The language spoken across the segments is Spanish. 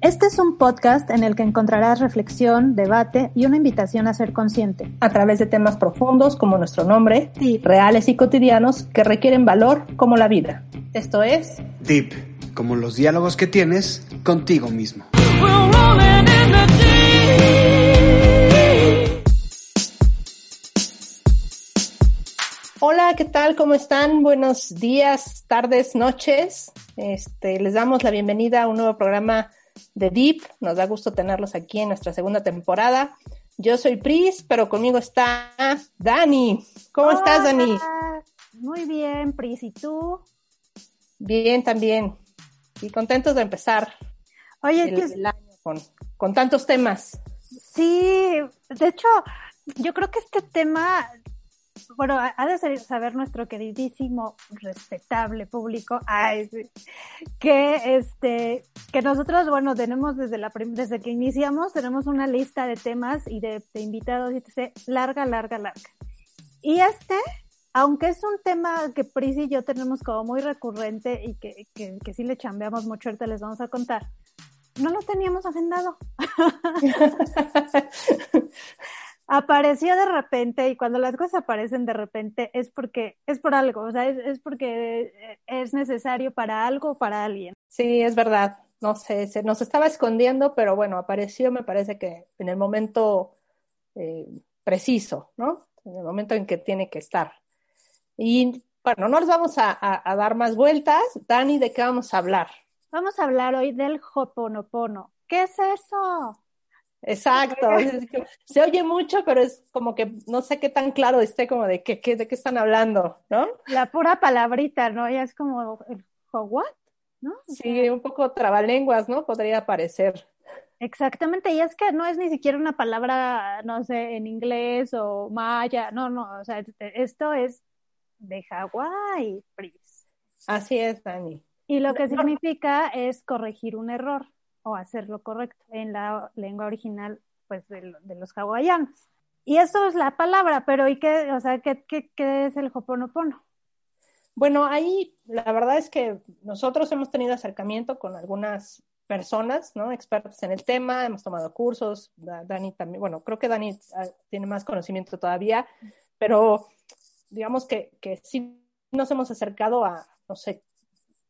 Este es un podcast en el que encontrarás reflexión, debate y una invitación a ser consciente. A través de temas profundos como nuestro nombre, Deep, reales y cotidianos que requieren valor como la vida. Esto es Deep, como los diálogos que tienes contigo mismo. Hola, ¿qué tal? ¿Cómo están? Buenos días, tardes, noches. Este, les damos la bienvenida a un nuevo programa de Deep. Nos da gusto tenerlos aquí en nuestra segunda temporada. Yo soy Pris, pero conmigo está Dani. ¿Cómo estás, Dani? Muy bien, Pris. ¿Y tú? Bien, también. Y contentos de empezar Oye, el, el año con, con tantos temas. Sí, de hecho, yo creo que este tema bueno, ha de saber nuestro queridísimo, respetable público, ay, sí, que este, que nosotros, bueno, tenemos desde la desde que iniciamos, tenemos una lista de temas y de, de invitados y etc. larga, larga, larga. Y este, aunque es un tema que Pris y yo tenemos como muy recurrente y que, que, que sí le chambeamos mucho, ahorita les vamos a contar, no lo teníamos agendado. apareció de repente y cuando las cosas aparecen de repente es porque es por algo, o sea, es, es porque es necesario para algo o para alguien. Sí, es verdad. No sé, se nos estaba escondiendo, pero bueno, apareció, me parece que en el momento eh, preciso, ¿no? En el momento en que tiene que estar. Y bueno, no les vamos a, a, a dar más vueltas. Dani, ¿de qué vamos a hablar? Vamos a hablar hoy del Hoponopono. ¿Qué es eso? Exacto, se oye mucho, pero es como que no sé qué tan claro esté como de qué, qué, de qué están hablando, ¿no? La pura palabrita, ¿no? Ya es como el what, ¿no? Sí, un poco trabalenguas, ¿no? Podría parecer. Exactamente, y es que no es ni siquiera una palabra, no sé, en inglés o maya, no, no, o sea, esto es de Hawái. Así es, Dani. Y lo que significa es corregir un error o hacer lo correcto en la lengua original pues de, de, los hawaianos. Y eso es la palabra, pero ¿y qué, o sea, qué, qué, qué es el hoponopono? Bueno, ahí la verdad es que nosotros hemos tenido acercamiento con algunas personas, ¿no? Expertos en el tema, hemos tomado cursos, Dani también, bueno, creo que Dani ah, tiene más conocimiento todavía, pero digamos que, que sí nos hemos acercado a, no sé,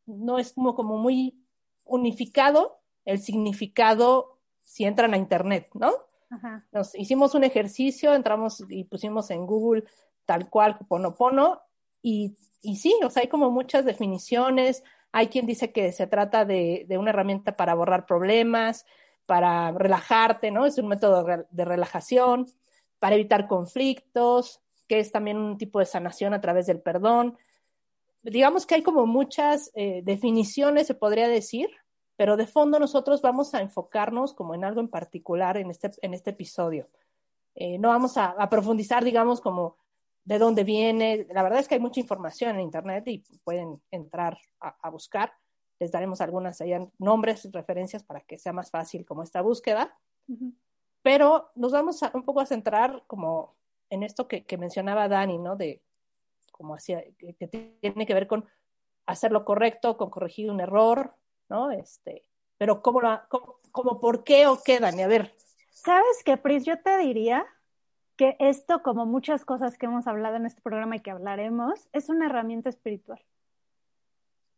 no es como, como muy unificado el significado si entran a internet, ¿no? Ajá. Nos hicimos un ejercicio, entramos y pusimos en Google tal cual Ponopono y, y sí, o sea, hay como muchas definiciones. Hay quien dice que se trata de, de, una herramienta para borrar problemas, para relajarte, ¿no? Es un método de relajación, para evitar conflictos, que es también un tipo de sanación a través del perdón. Digamos que hay como muchas eh, definiciones, se podría decir, pero de fondo nosotros vamos a enfocarnos como en algo en particular en este, en este episodio. Eh, no vamos a, a, profundizar, digamos, como de dónde viene. La verdad es que hay mucha información en Internet y pueden entrar a, a buscar. Les daremos algunas allá, nombres, referencias para que sea más fácil como esta búsqueda. Uh -huh. Pero nos vamos a, un poco a centrar como en esto que, que mencionaba Dani, ¿no? De como hacía, que, que tiene que ver con hacer lo correcto, con corregir un error, ¿no? Este, pero ¿cómo, la, cómo, por qué o qué, Dani? A ver. ¿Sabes qué, Pris? Yo te diría que esto, como muchas cosas que hemos hablado en este programa y que hablaremos, es una herramienta espiritual.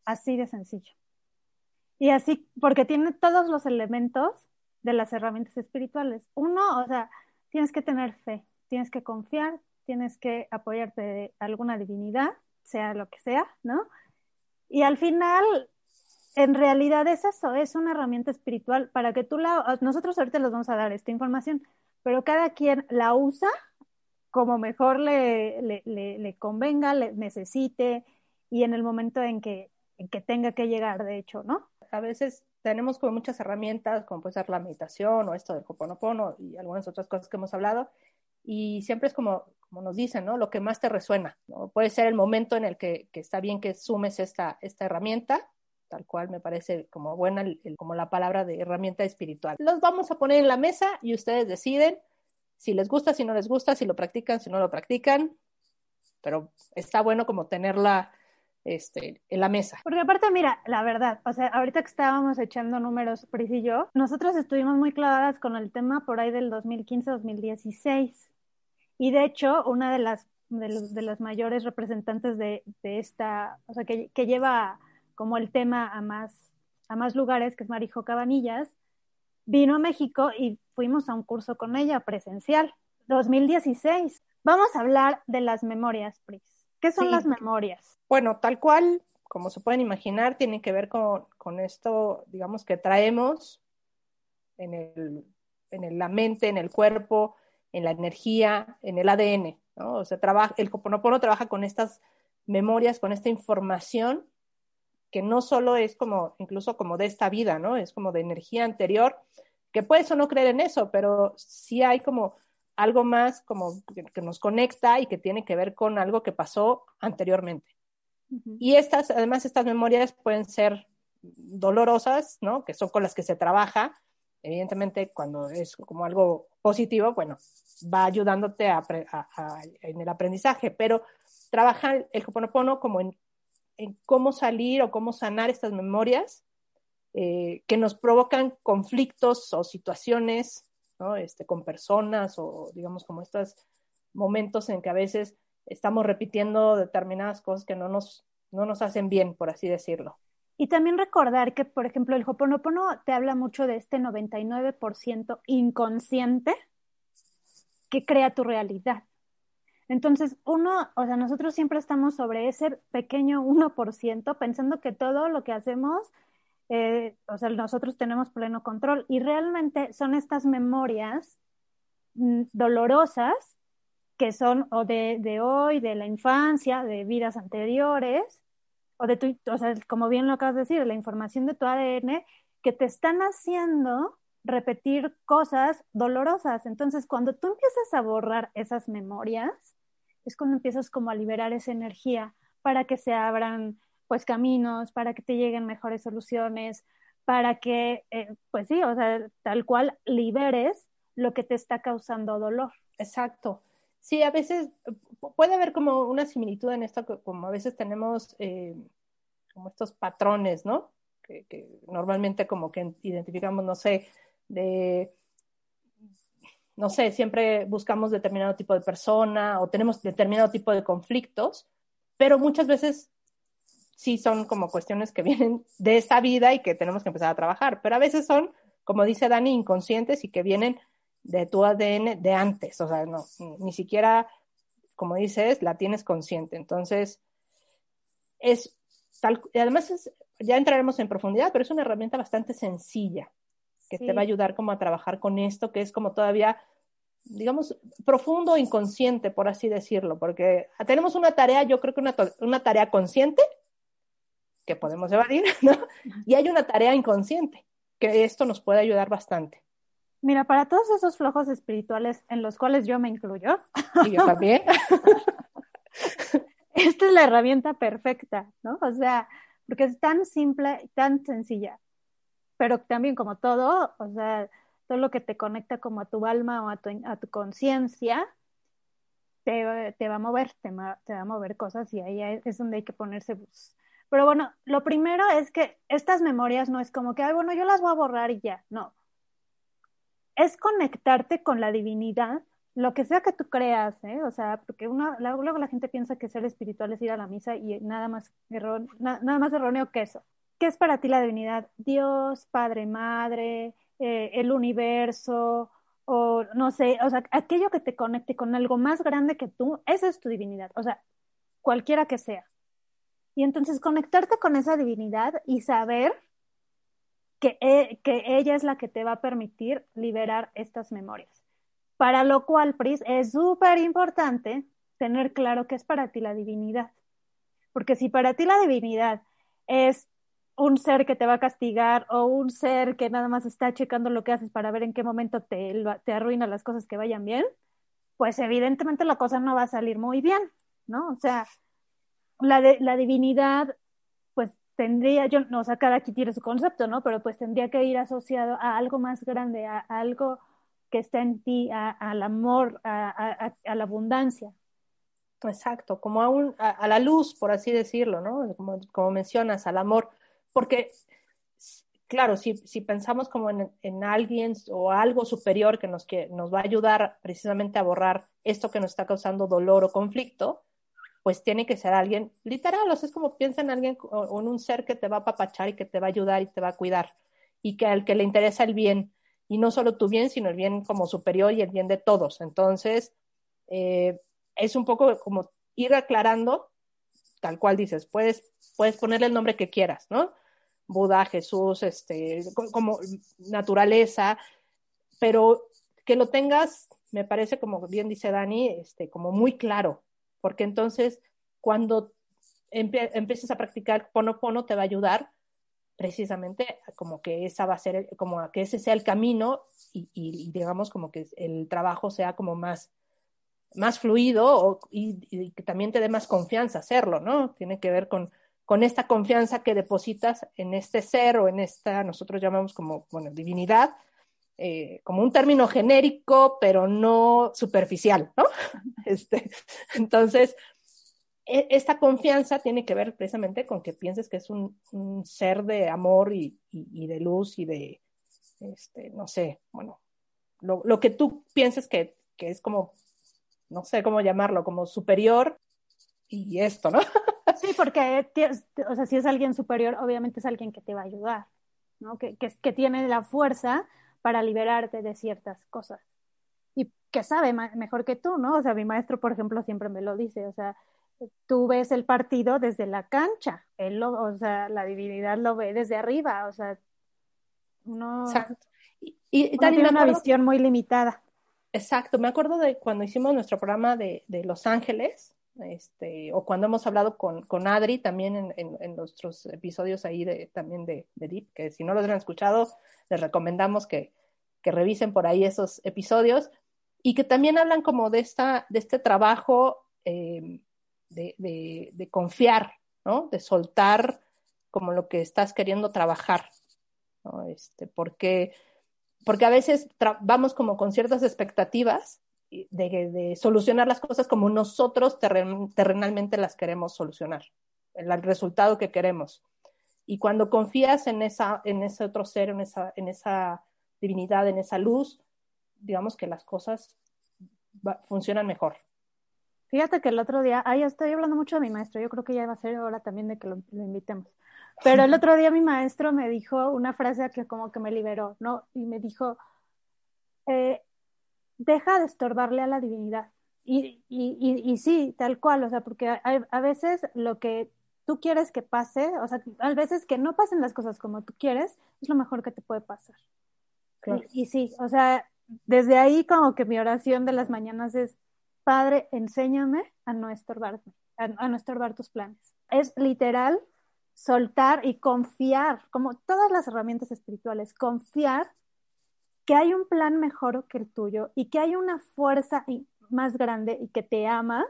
Así de sencillo. Y así, porque tiene todos los elementos de las herramientas espirituales. Uno, o sea, tienes que tener fe, tienes que confiar, tienes que apoyarte de alguna divinidad, sea lo que sea, ¿no? Y al final, en realidad es eso, es una herramienta espiritual para que tú la, nosotros ahorita les vamos a dar esta información, pero cada quien la usa como mejor le, le, convenga, le necesite y en el momento en que, en que tenga que llegar, de hecho, ¿no? a veces tenemos como muchas herramientas, como puede ser la meditación o esto del Hoponopono y algunas otras cosas que hemos hablado, y siempre es como, como nos dicen, ¿no? Lo que más te resuena. Puede ser el momento en el que, que está bien que sumes esta, esta herramienta, tal cual me parece como buena, como la palabra de herramienta espiritual. Los vamos a poner en la mesa y ustedes deciden si les gusta, si no les gusta, si lo practican, si no lo practican, pero está bueno como tenerla este, en la mesa. Porque aparte, mira, la verdad, o sea, ahorita que estábamos echando números, Pris y yo, nosotros estuvimos muy clavadas con el tema por ahí del 2015-2016. Y de hecho, una de las, de, las mayores representantes de, de esta, o sea, que, que, lleva como el tema a más, a más lugares, que es Marijo Cabanillas, vino a México y fuimos a un curso con ella presencial, 2016. Vamos a hablar de las memorias, Pris. ¿Qué son sí. las memorias? Bueno, tal cual, como se pueden imaginar, tiene que ver con, con esto, digamos, que traemos en, el, en la mente, en el cuerpo, en la energía, en el ADN, ¿no? O sea, trabaja, el Hoponopono trabaja con estas memorias, con esta información que no solo es como, incluso como de esta vida, ¿no? Es como de energía anterior, que puedes o no creer en eso, pero sí hay como algo más como que, nos conecta y que tiene que ver con algo que pasó anteriormente. Uh -huh. Y estas, además, estas memorias pueden ser dolorosas, ¿no? Que son con las que se trabaja. Evidentemente, cuando es como algo positivo, bueno, va ayudándote a, a, a, en el aprendizaje, pero trabaja el Hoponopono como en, en, cómo salir o cómo sanar estas memorias eh, que nos provocan conflictos o situaciones, ¿no? Este, con personas o digamos como estos momentos en que a veces estamos repitiendo determinadas cosas que no nos, no nos hacen bien, por así decirlo. Y también recordar que, por ejemplo, el Hoponopono te habla mucho de este 99% inconsciente que crea tu realidad. Entonces, uno, o sea, nosotros siempre estamos sobre ese pequeño 1%, pensando que todo lo que hacemos, eh, o sea, nosotros tenemos pleno control. Y realmente son estas memorias mm, dolorosas que son o de, de hoy, de la infancia, de vidas anteriores, o de tu, o sea, como bien lo acabas de decir, la información de tu ADN que te están haciendo repetir cosas dolorosas. Entonces, cuando tú empiezas a borrar esas memorias, es cuando empiezas como a liberar esa energía para que se abran pues caminos, para que te lleguen mejores soluciones, para que, eh, pues sí, o sea, tal cual liberes lo que te está causando dolor. Exacto. Sí, a veces puede haber como una similitud en esto, como a veces tenemos eh, como estos patrones, ¿no? Que, que, normalmente como que identificamos, no sé, de, no sé, siempre buscamos determinado tipo de persona o tenemos determinado tipo de conflictos, pero muchas veces sí son como cuestiones que vienen de esta vida y que tenemos que empezar a trabajar, pero a veces son, como dice Dani, inconscientes y que vienen de tu ADN de antes, o sea, no, ni siquiera, como dices, la tienes consciente. Entonces, es tal, y además es, ya entraremos en profundidad, pero es una herramienta bastante sencilla que sí. te va a ayudar como a trabajar con esto, que es como todavía, digamos, profundo inconsciente, por así decirlo, porque tenemos una tarea, yo creo que una, una tarea consciente que podemos evadir, ¿no? Y hay una tarea inconsciente, que esto nos puede ayudar bastante. Mira, para todos esos flojos espirituales en los cuales yo me incluyo. Y yo también. esta es la herramienta perfecta, ¿no? O sea, porque es tan simple, tan sencilla, pero también como todo, o sea, todo lo que te conecta como a tu alma o a tu, a tu conciencia, te, te, va a mover, te, te, va a mover cosas y ahí es donde hay que ponerse bus. Pero bueno, lo primero es que estas memorias no es como que, ay, bueno, yo las voy a borrar y ya, no es conectarte con la divinidad, lo que sea que tú creas, ¿eh? O sea, porque uno, luego la gente piensa que ser espiritual es ir a la misa y nada más, nada más erróneo que eso. ¿Qué es para ti la divinidad? Dios, Padre, Madre, eh, el universo, o no sé, o sea, aquello que te conecte con algo más grande que tú, esa es tu divinidad, o sea, cualquiera que sea. Y entonces conectarte con esa divinidad y saber que, e, que, ella es la que te va a permitir liberar estas memorias. Para lo cual, Pris, es súper importante tener claro qué es para ti la divinidad. Porque si para ti la divinidad es un ser que te va a castigar o un ser que nada más está checando lo que haces para ver en qué momento te, te arruina las cosas que vayan bien, pues evidentemente la cosa no va a salir muy bien, ¿no? O sea, la, de, la divinidad, pues tendría, yo, no, o sea, cada quien tiene su concepto, ¿no? Pero pues tendría que ir asociado a algo más grande, a, algo que está en ti, al amor, a, a, la abundancia. Exacto, como a, un, a, la luz, por así decirlo, ¿no? Como mencionas, al amor porque, claro, si, si pensamos como en, en, alguien o algo superior que nos, que nos va a ayudar precisamente a borrar esto que nos está causando dolor o conflicto, pues tiene que ser alguien literal, o sea, es como piensa en alguien o en un ser que te va a apapachar y que te va a ayudar y te va a cuidar y que al que le interesa el bien y no solo tu bien, sino el bien como superior y el bien de todos. Entonces, eh, es un poco como ir aclarando, tal cual dices, puedes, puedes ponerle el nombre que quieras, ¿no? Buda, Jesús, este, como naturaleza, pero que lo tengas, me parece, como bien dice Dani, este, como muy claro, porque entonces cuando empieces a practicar pono pono te va a ayudar precisamente como que esa va a ser, como que ese sea el camino y, y digamos como que el trabajo sea como más, más fluido y, y, que también te dé más confianza hacerlo, ¿no? Tiene que ver con, con esta confianza que depositas en este ser o en esta, nosotros llamamos como, bueno, divinidad, eh, como un término genérico, pero no superficial, ¿no? Este, entonces, e, esta confianza tiene que ver precisamente con que pienses que es un, ser de amor y, y, de luz y de, este, no sé, bueno, lo, lo que tú pienses que, que es como, no sé cómo llamarlo, como superior y esto, ¿no? Sí, porque, o sea, si es alguien superior, obviamente es alguien que te va a ayudar, ¿no? Que, que, que tiene la fuerza para liberarte de ciertas cosas. Y que sabe mejor que tú, ¿no? O sea, mi maestro, por ejemplo, siempre me lo dice, o sea, tú ves el partido desde la cancha, él lo, o sea, la divinidad lo ve desde arriba, o sea, uno, Exacto. Y, y tiene una visión muy limitada. Exacto, me acuerdo de cuando hicimos nuestro programa de, de Los Ángeles, este, o cuando hemos hablado con, con Adri también en, en, nuestros episodios ahí de, también de, de Deep, que si no los han escuchado, les recomendamos que, que revisen por ahí esos episodios y que también hablan como de, esta, de este trabajo eh, de, de, de, confiar, ¿no? De soltar como lo que estás queriendo trabajar, ¿no? Este, porque, porque a veces vamos como con ciertas expectativas de, de, solucionar las cosas como nosotros terren, terrenalmente las queremos solucionar, el, el, resultado que queremos. Y cuando confías en, esa, en ese otro ser, en esa, en esa divinidad, en esa luz, digamos que las cosas va, funcionan mejor. Fíjate que el otro día, ay, estoy hablando mucho de mi maestro, yo creo que ya va a ser hora también de que lo, lo invitemos. Pero el otro día mi maestro me dijo una frase que como que me liberó, ¿no? Y me dijo, eh, deja de estorbarle a la divinidad. Y, y, y, y, sí, tal cual, o sea, porque a veces lo que tú quieres que pase, o sea, a veces que no pasen las cosas como tú quieres, es lo mejor que te puede pasar. Claro. Y, y, sí, o sea, desde ahí como que mi oración de las mañanas es, Padre, enséñame a no estorbarme, a, a no estorbar tus planes. Es literal soltar y confiar, como todas las herramientas espirituales, confiar que hay un plan mejor que el tuyo y que hay una fuerza más grande y que te ama,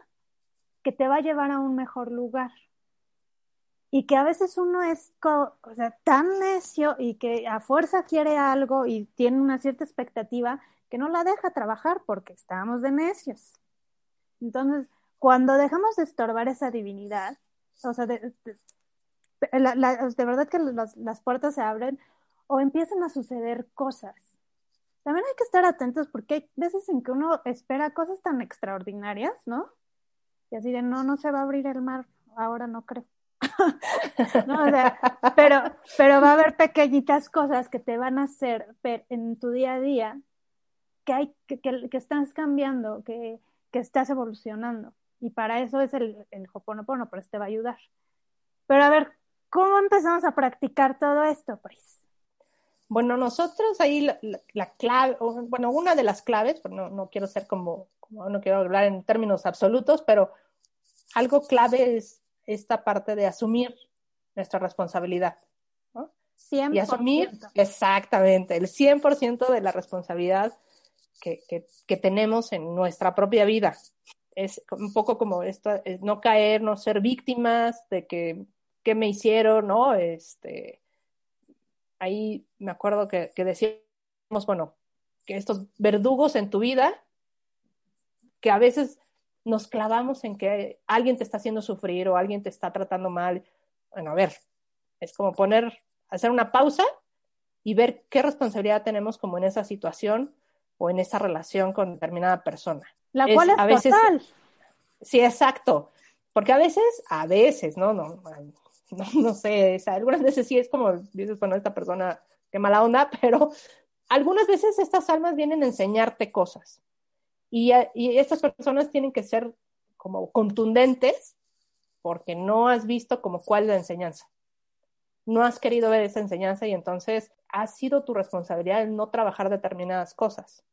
que te va a llevar a un mejor lugar. Y que a veces uno es tan necio y que a fuerza quiere algo y tiene una cierta expectativa que no la deja trabajar porque estamos de necios. Entonces, cuando dejamos de estorbar esa divinidad, o sea, de, de, la, de verdad que las puertas se abren o empiezan a suceder cosas también hay que estar atentos porque hay veces en que uno espera cosas tan extraordinarias, ¿no? Y así de, no, no se va a abrir el mar, ahora no creo. no, o sea, pero, pero va a haber pequeñitas cosas que te van a hacer en tu día a día que, hay, que, que, estás cambiando, que, que, estás evolucionando. Y para eso es el, el Hoponopono, pero este va a ayudar. Pero a ver, ¿cómo empezamos a practicar todo esto, pues? Bueno, nosotros ahí la, la, la clave, bueno, una de las claves, no, no quiero ser como, como, no quiero hablar en términos absolutos, pero algo clave es esta parte de asumir nuestra responsabilidad, 100%. y asumir exactamente el 100% de la responsabilidad que, que, que, tenemos en nuestra propia vida. Es un poco como esto, es no caer, no ser víctimas de que, que me hicieron, ¿no? Este, ahí me acuerdo que, que decíamos, bueno, que estos verdugos en tu vida, que a veces nos clavamos en que alguien te está haciendo sufrir o alguien te está tratando mal. Bueno, a ver, es como poner, hacer una pausa y ver qué responsabilidad tenemos como en esa situación o en esa relación con determinada persona. La cual es, a veces, total. Sí, exacto. Porque a veces, a veces, ¿no? No, no, no sé, o sea, algunas veces sí es como, dices, bueno, esta persona, qué mala onda, pero algunas veces estas almas vienen a enseñarte cosas. Y, y estas personas tienen que ser como contundentes porque no has visto como cuál la enseñanza. No has querido ver esa enseñanza y entonces ha sido tu responsabilidad no trabajar determinadas cosas.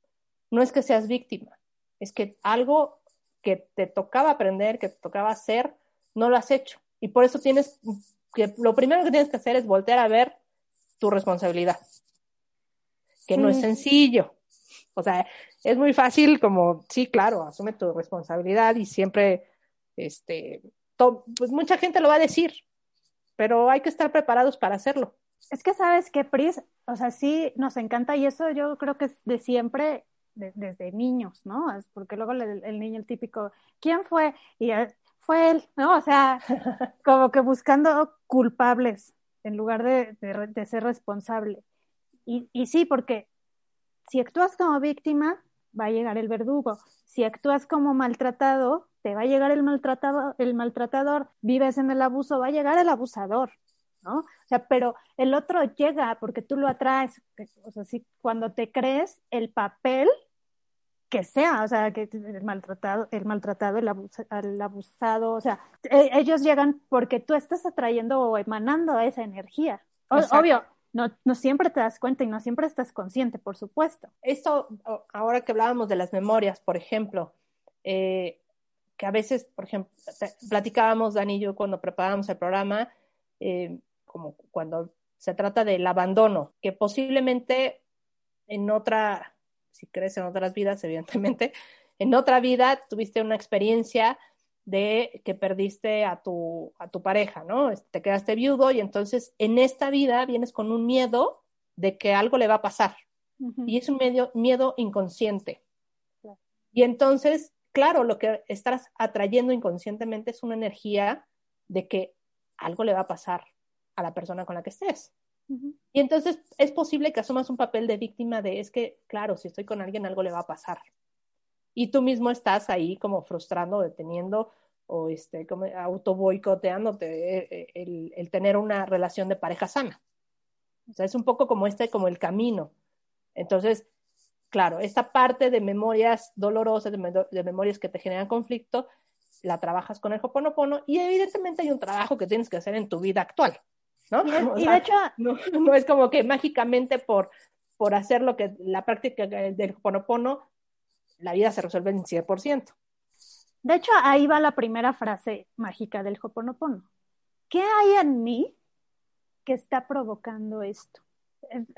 No es que seas víctima, es que algo que te tocaba aprender, que te tocaba hacer, no lo has hecho. Y por eso tienes que, lo primero que tienes que hacer es voltear a ver tu responsabilidad, que sí. no es sencillo. O sea, es muy fácil como, sí, claro, asume tu responsabilidad y siempre, este, to, pues mucha gente lo va a decir, pero hay que estar preparados para hacerlo. Es que sabes que Pris, o sea, sí nos encanta y eso yo creo que es de siempre, de, desde niños, ¿no? Es porque luego el, el, niño el típico, ¿quién fue? Y fue él, ¿no? O sea, como que buscando culpables en lugar de, de, de ser responsable. Y, y sí, porque si actúas como víctima, va a llegar el verdugo. Si actúas como maltratado, te va a llegar el maltratado, el maltratador. Vives en el abuso, va a llegar el abusador, ¿no? O sea, pero el otro llega porque tú lo atraes. O sea, si cuando te crees el papel que sea, o sea, que el maltratado, el maltratado, el, abus, el abusado, o sea, ellos llegan porque tú estás atrayendo o emanando esa energía. O, obvio, no, no siempre te das cuenta y no siempre estás consciente, por supuesto. Esto, ahora que hablábamos de las memorias, por ejemplo, eh, que a veces, por ejemplo, platicábamos, Dani y yo, cuando preparábamos el programa, eh, como cuando se trata del abandono, que posiblemente en otra, si crees en otras vidas, evidentemente, en otra vida tuviste una experiencia de que perdiste a tu, a tu pareja, ¿no? Te quedaste viudo y entonces en esta vida vienes con un miedo de que algo le va a pasar. Uh -huh. Y es un medio, miedo inconsciente. Claro. Y entonces, claro, lo que estás atrayendo inconscientemente es una energía de que algo le va a pasar a la persona con la que estés. Y entonces es posible que asumas un papel de víctima de, es que, claro, si estoy con alguien, algo le va a pasar y tú mismo estás ahí como frustrando, deteniendo o este, como auto boicoteándote eh, el, el, tener una relación de pareja sana. O sea, es un poco como este, como el camino. Entonces, claro, esta parte de memorias dolorosas, de, de memorias que te generan conflicto, la trabajas con el Hoponopono y evidentemente hay un trabajo que tienes que hacer en tu vida actual. ¿No? Y, y de hecho, no, no, es como que mágicamente por, por hacer lo que la práctica del Hoponopono la vida se resuelve en 100%. De hecho, ahí va la primera frase mágica del Hoponopono. ¿Qué hay en mí que está provocando esto?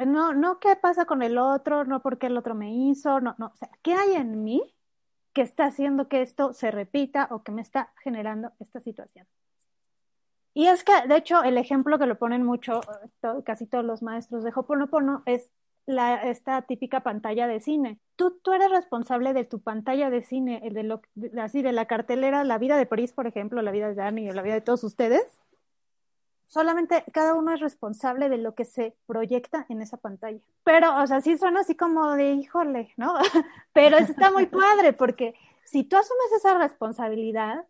No, no qué pasa con el otro, no porque el otro me hizo, no, no, o sea, ¿qué hay en mí que está haciendo que esto se repita o que me está generando esta situación? Y es que, de hecho, el ejemplo que lo ponen mucho, casi todos los maestros de Hoponopono, es esta típica pantalla de cine. Tú, tú eres responsable de tu pantalla de cine, el de lo, así de la cartelera, la vida de Pris, por ejemplo, la vida de Dani o la vida de todos ustedes. Solamente cada uno es responsable de lo que se proyecta en esa pantalla. Pero, o sea, sí suena así como de, híjole, ¿no? Pero está muy padre porque si tú asumes esa responsabilidad,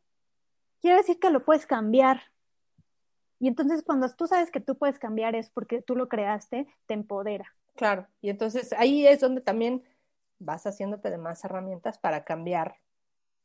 quiere decir que lo puedes cambiar. Y entonces cuando tú sabes que tú puedes cambiar es porque tú lo creaste, te empodera. Claro, y entonces ahí es donde también vas haciéndote de más herramientas para cambiar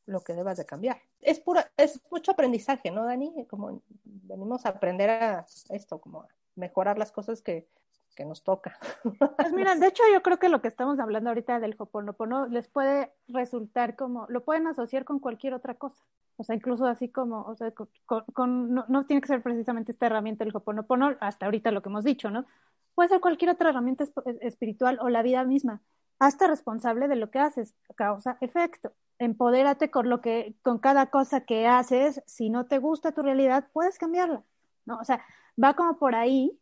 lo que debas de cambiar. Es pura, es mucho aprendizaje, ¿no, Dani? Como venimos a aprender a esto, como a mejorar las cosas que, que nos toca. Pues mira, de hecho yo creo que lo que estamos hablando ahorita del Hoponopono les puede resultar como, lo pueden asociar con cualquier otra cosa. O sea, incluso así como, o sea, con, no, tiene que ser precisamente esta herramienta del Hoponopono, hasta ahorita lo que hemos dicho, ¿no? Puede ser cualquier otra herramienta espiritual o la vida misma. Hazte responsable de lo que haces, causa, efecto. Empodérate con lo que, con cada cosa que haces. Si no te gusta tu realidad, puedes cambiarla, ¿no? O sea, va como por ahí,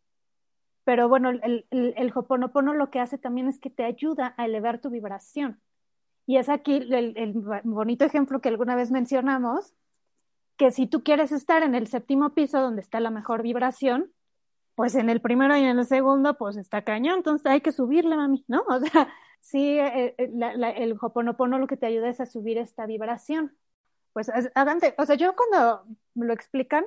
pero bueno, el, el, el Hoponopono lo que hace también es que te ayuda a elevar tu vibración. Y es aquí el, bonito ejemplo que alguna vez mencionamos, que si tú quieres estar en el séptimo piso donde está la mejor vibración, pues en el primero y en el segundo, pues está cañón, entonces hay que subirle, mami, ¿no? O sea, sí, eh, eh, el Hoponopono lo que te ayuda es a subir esta vibración. Pues adelante, o sea, yo cuando me lo explican,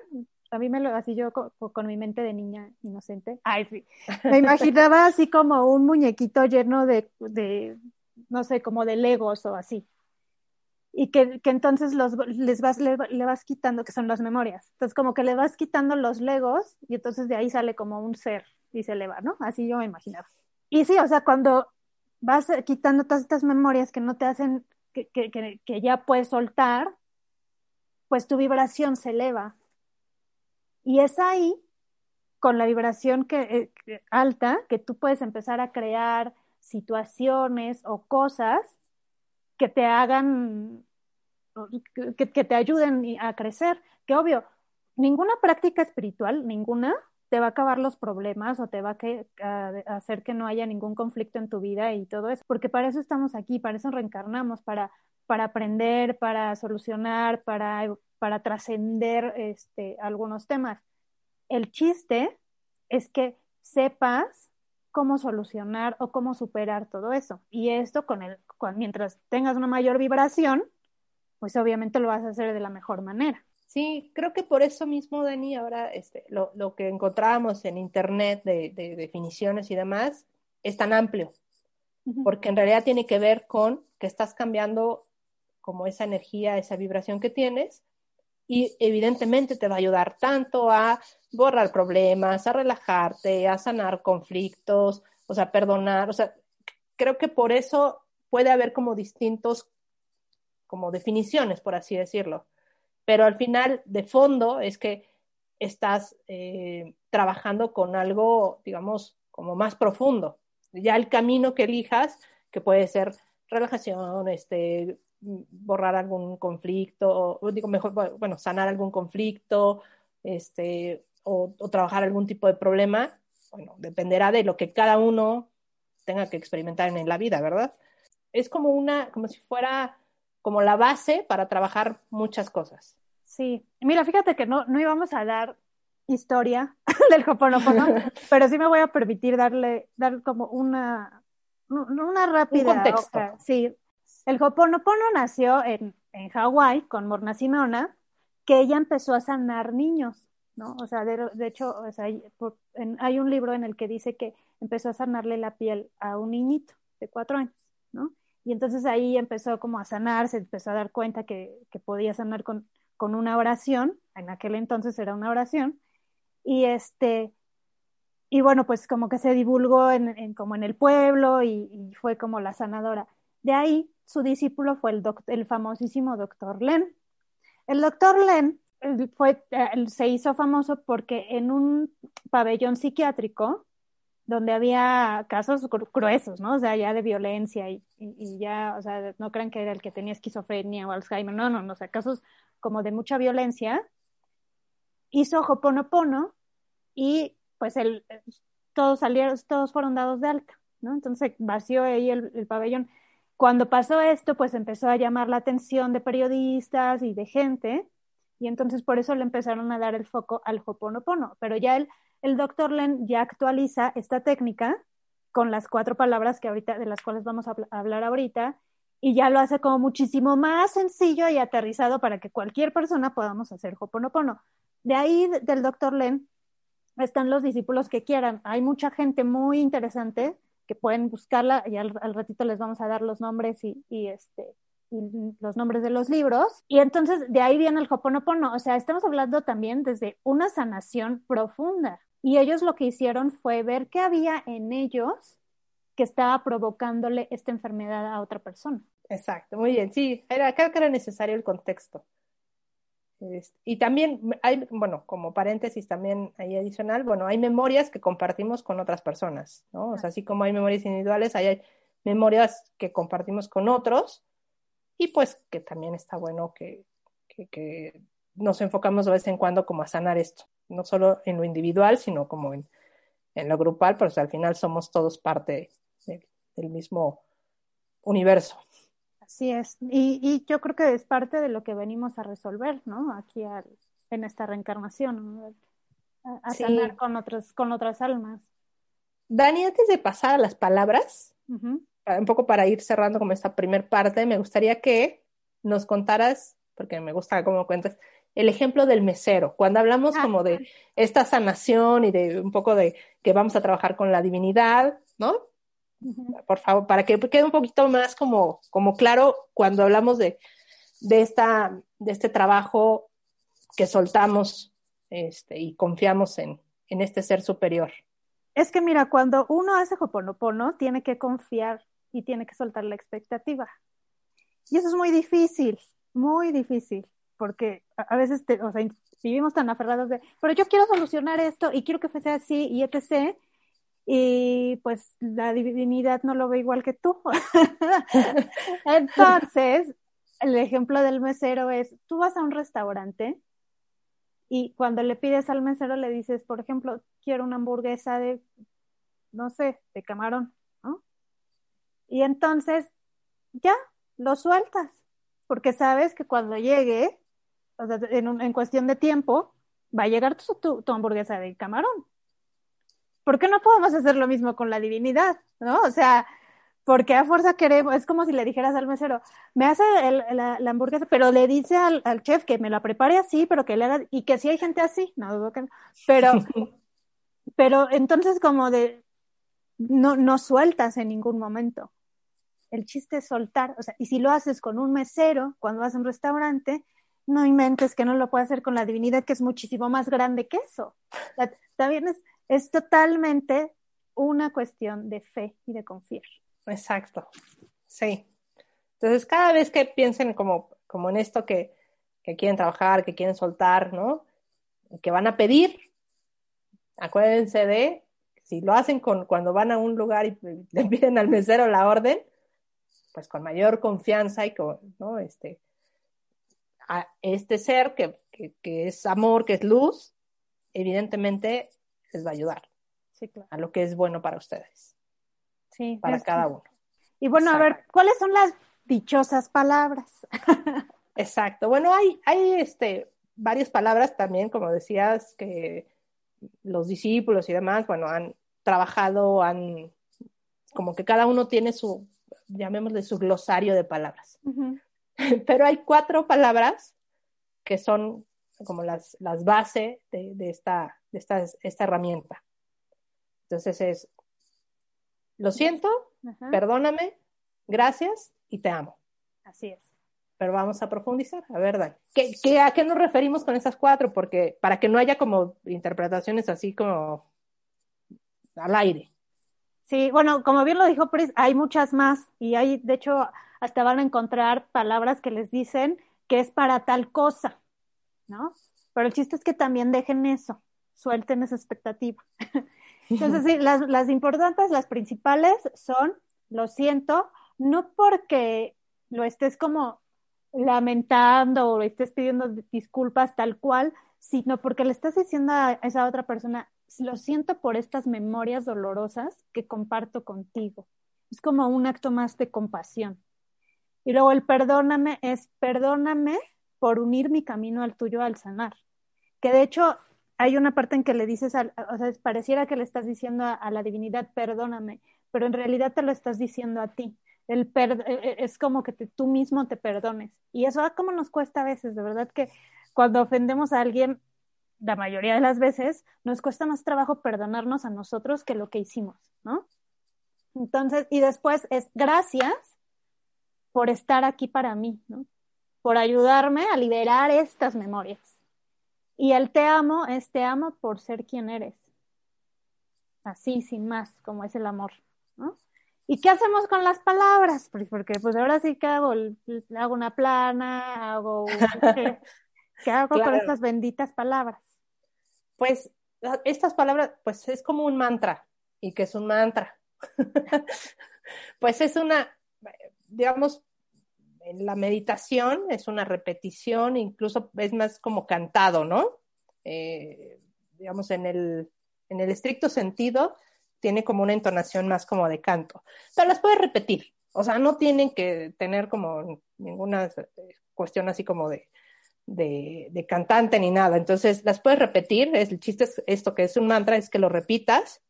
a mí me lo, así yo con, mi mente de niña inocente, ay, sí, me imaginaba así como un muñequito lleno de, no sé, como de legos o así. Y que, que entonces los, les vas, le, vas quitando, que son las memorias. Entonces, como que le vas quitando los legos y entonces de ahí sale como un ser y se eleva, ¿no? Así yo me imaginaba. Y sí, o sea, cuando vas quitando todas estas memorias que no te hacen, que, que, que, ya puedes soltar, pues tu vibración se eleva. Y es ahí, con la vibración que, eh, alta, que tú puedes empezar a crear situaciones o cosas que te hagan, que, te ayuden a crecer. Que obvio, ninguna práctica espiritual, ninguna, te va a acabar los problemas o te va a, hacer que no haya ningún conflicto en tu vida y todo eso, porque para eso estamos aquí, para eso reencarnamos, para, para aprender, para solucionar, para, para trascender este, algunos temas. El chiste es que sepas cómo solucionar o cómo superar todo eso. Y esto con el, mientras tengas una mayor vibración, pues obviamente lo vas a hacer de la mejor manera. Sí, creo que por eso mismo, Dani, ahora este, lo, lo que encontrábamos en Internet de, definiciones y demás es tan amplio, porque en realidad tiene que ver con que estás cambiando como esa energía, esa vibración que tienes, y evidentemente te va a ayudar tanto a borrar problemas, a relajarte, a sanar conflictos, o sea, perdonar, o sea, creo que por eso puede haber como distintos, como definiciones, por así decirlo. Pero al final, de fondo, es que estás eh, trabajando con algo, digamos, como más profundo. Ya el camino que elijas, que puede ser relajación, este, borrar algún conflicto, o digo mejor, bueno, sanar algún conflicto, este, o, trabajar algún tipo de problema, bueno, dependerá de lo que cada uno tenga que experimentar en la vida, ¿verdad? Es como una, como si fuera como la base para trabajar muchas cosas. Sí, mira, fíjate que no, no íbamos a dar historia del Hoponopono, pero sí me voy a permitir darle, dar como una, una rápida Un contexto. Sí, el Hoponopono nació en, en Hawái con Morna Simeona, que ella empezó a sanar niños, ¿no? O sea, de, hecho, o sea, hay un libro en el que dice que empezó a sanarle la piel a un niñito de cuatro años, ¿no? Y entonces ahí empezó como a sanar, se empezó a dar cuenta que, que podía sanar con, con una oración, en aquel entonces era una oración, y este, y bueno, pues como que se divulgó en, como en el pueblo y, fue como la sanadora. De ahí su discípulo fue el, el famosísimo doctor Len. El doctor Len fue, se hizo famoso porque en un pabellón psiquiátrico, donde había casos gruesos, ¿no? O sea, ya de violencia y, ya, o sea, no crean que era el que tenía esquizofrenia o Alzheimer, no, no, no, o sea, casos como de mucha violencia, hizo Hoponopono y pues el, todos salieron, todos fueron dados de alta, ¿no? Entonces vació ahí el pabellón. Cuando pasó esto, pues empezó a llamar la atención de periodistas y de gente, y entonces por eso le empezaron a dar el foco al Hoponopono. Pero ya el, el doctor Len ya actualiza esta técnica con las cuatro palabras que ahorita, de las cuales vamos a hablar ahorita, y ya lo hace como muchísimo más sencillo y aterrizado para que cualquier persona podamos hacer Hoponopono. De ahí, del doctor Len, están los discípulos que quieran. Hay mucha gente muy interesante que pueden buscarla y al, ratito les vamos a dar los nombres y, este los nombres de los libros. Y entonces de ahí viene el Hoponopono. O sea, estamos hablando también desde una sanación profunda. Y ellos lo que hicieron fue ver qué había en ellos que estaba provocándole esta enfermedad a otra persona. Exacto, muy bien. Sí, era, creo que era necesario el contexto. Y también hay, bueno, como paréntesis también ahí adicional, bueno, hay memorias que compartimos con otras personas, ¿no? O sea, así como hay memorias individuales, hay memorias que compartimos con otros y pues que también está bueno que, que, nos enfocamos de vez en cuando como a sanar esto, no solo en lo individual, sino como en, en lo grupal, pues al final somos todos parte del mismo universo. Así es. Y, y, yo creo que es parte de lo que venimos a resolver, ¿no? Aquí en esta reencarnación, a, sanar con, otros, con otras almas. Dani, antes de pasar a las palabras, un poco para ir cerrando como esta primer parte, me gustaría que nos contaras, porque me gusta cómo cuentas, el ejemplo del mesero. Cuando hablamos ah, como de esta sanación y de un poco de que vamos a trabajar con la divinidad, ¿no? Por favor, para que quede un poquito más como, como claro cuando hablamos de, de, esta, de este trabajo que soltamos este, y confiamos en, en este ser superior. Es que mira, cuando uno hace Hoponopono, tiene que confiar y tiene que soltar la expectativa. Y eso es muy difícil, muy difícil, porque a veces o sea, vivimos tan aferrados de, pero yo quiero solucionar esto y quiero que sea así y etc y pues la divinidad no lo ve igual que tú. Entonces, el ejemplo del mesero es, tú vas a un restaurante y cuando le pides al mesero le dices, por ejemplo, quiero una hamburguesa de, no sé, de camarón, ¿no? Y entonces, ya, lo sueltas, porque sabes que cuando llegue, o sea, en, en cuestión de tiempo, va a llegar tu, tu hamburguesa de camarón. ¿Por qué no podemos hacer lo mismo con la divinidad? ¿No? O sea, porque a fuerza queremos, es como si le dijeras al mesero, me hace la, hamburguesa, pero le dice al, chef que me la prepare así, pero que le haga, y que si hay gente así, no dudo que no, pero, pero entonces como de, no, no sueltas en ningún momento. El chiste es soltar, o sea, y si lo haces con un mesero, cuando vas a un restaurante, no inventes que no lo puedes hacer con la divinidad, que es muchísimo más grande que eso. también es, es totalmente una cuestión de fe y de confiar. Exacto, sí. Entonces, cada vez que piensen como, como en esto que, que quieren trabajar, que quieren soltar, ¿no? Que van a pedir, acuérdense de, si lo hacen con, cuando van a un lugar y le piden al mesero la orden, pues con mayor confianza y con, ¿no? Este, este ser que, que es amor, que es luz, evidentemente les va a ayudar a lo que es bueno para ustedes. Sí. Para cada uno. Y bueno, a ver, ¿cuáles son las dichosas palabras? Exacto. Bueno, hay, hay este, varias palabras también, como decías, que los discípulos y demás, bueno, han trabajado, han, como que cada uno tiene su, llamémosle su glosario de palabras. Pero hay cuatro palabras que son como las, las bases de, de, esta, esta, esta herramienta. Entonces es, lo siento, perdóname, gracias y te amo. Así es. Pero vamos a profundizar, a ver, ¿qué, qué, a qué nos referimos con esas cuatro? Porque para que no haya como interpretaciones así como al aire. Sí, bueno, como bien lo dijo Pris, hay muchas más y hay, de hecho, hasta van a encontrar palabras que les dicen que es para tal cosa, ¿no? Pero el chiste es que también dejen eso, suelten esa expectativa. Entonces, sí, las, las importantes, las principales son, lo siento, no porque lo estés como lamentando o estés pidiendo disculpas tal cual, sino porque le estás diciendo a esa otra persona, lo siento por estas memorias dolorosas que comparto contigo. Es como un acto más de compasión. Y luego el perdóname es perdóname por unir mi camino al tuyo al sanar. Que de hecho hay una parte en que le dices, o sea, pareciera que le estás diciendo a, la divinidad, perdóname, pero en realidad te lo estás diciendo a ti. El e, e, es como que tú mismo te perdones. Y eso, ah, como nos cuesta a veces, de verdad que cuando ofendemos a alguien, la mayoría de las veces, nos cuesta más trabajo perdonarnos a nosotros que lo que hicimos, ¿no? Entonces, y después es gracias por estar aquí para mí, ¿no? por ayudarme a liberar estas memorias. Y el te amo es te amo por ser quien eres. Así, sin más, como es el amor. ¿no? ¿Y qué hacemos con las palabras? Porque pues ahora sí que hago, hago una plana, hago... ¿Qué hago con estas benditas palabras? Pues estas palabras, pues es como un mantra. ¿Y qué es un mantra? pues es una, digamos, la meditación es una repetición, incluso es más como cantado, ¿no? Eh, digamos, en el, en el estricto sentido, tiene como una entonación más como de canto. Pero las puedes repetir, o sea, no tienen que tener como ninguna eh, cuestión así como de, de, cantante ni nada. Entonces, las puedes repetir. Es, el chiste es esto que es un mantra, es que lo repitas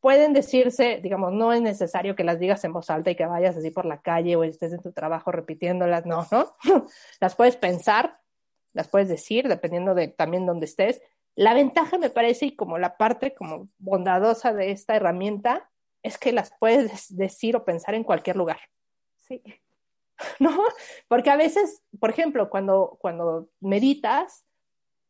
pueden decirse, digamos, no es necesario que las digas en voz alta y que vayas así por la calle o estés en tu trabajo repitiéndolas, no, ¿no? las puedes pensar, las puedes decir, dependiendo de también dónde estés. La ventaja me parece y como la parte como bondadosa de esta herramienta es que las puedes decir o pensar en cualquier lugar. Sí. ¿No? Porque a veces, por ejemplo, cuando, cuando meditas,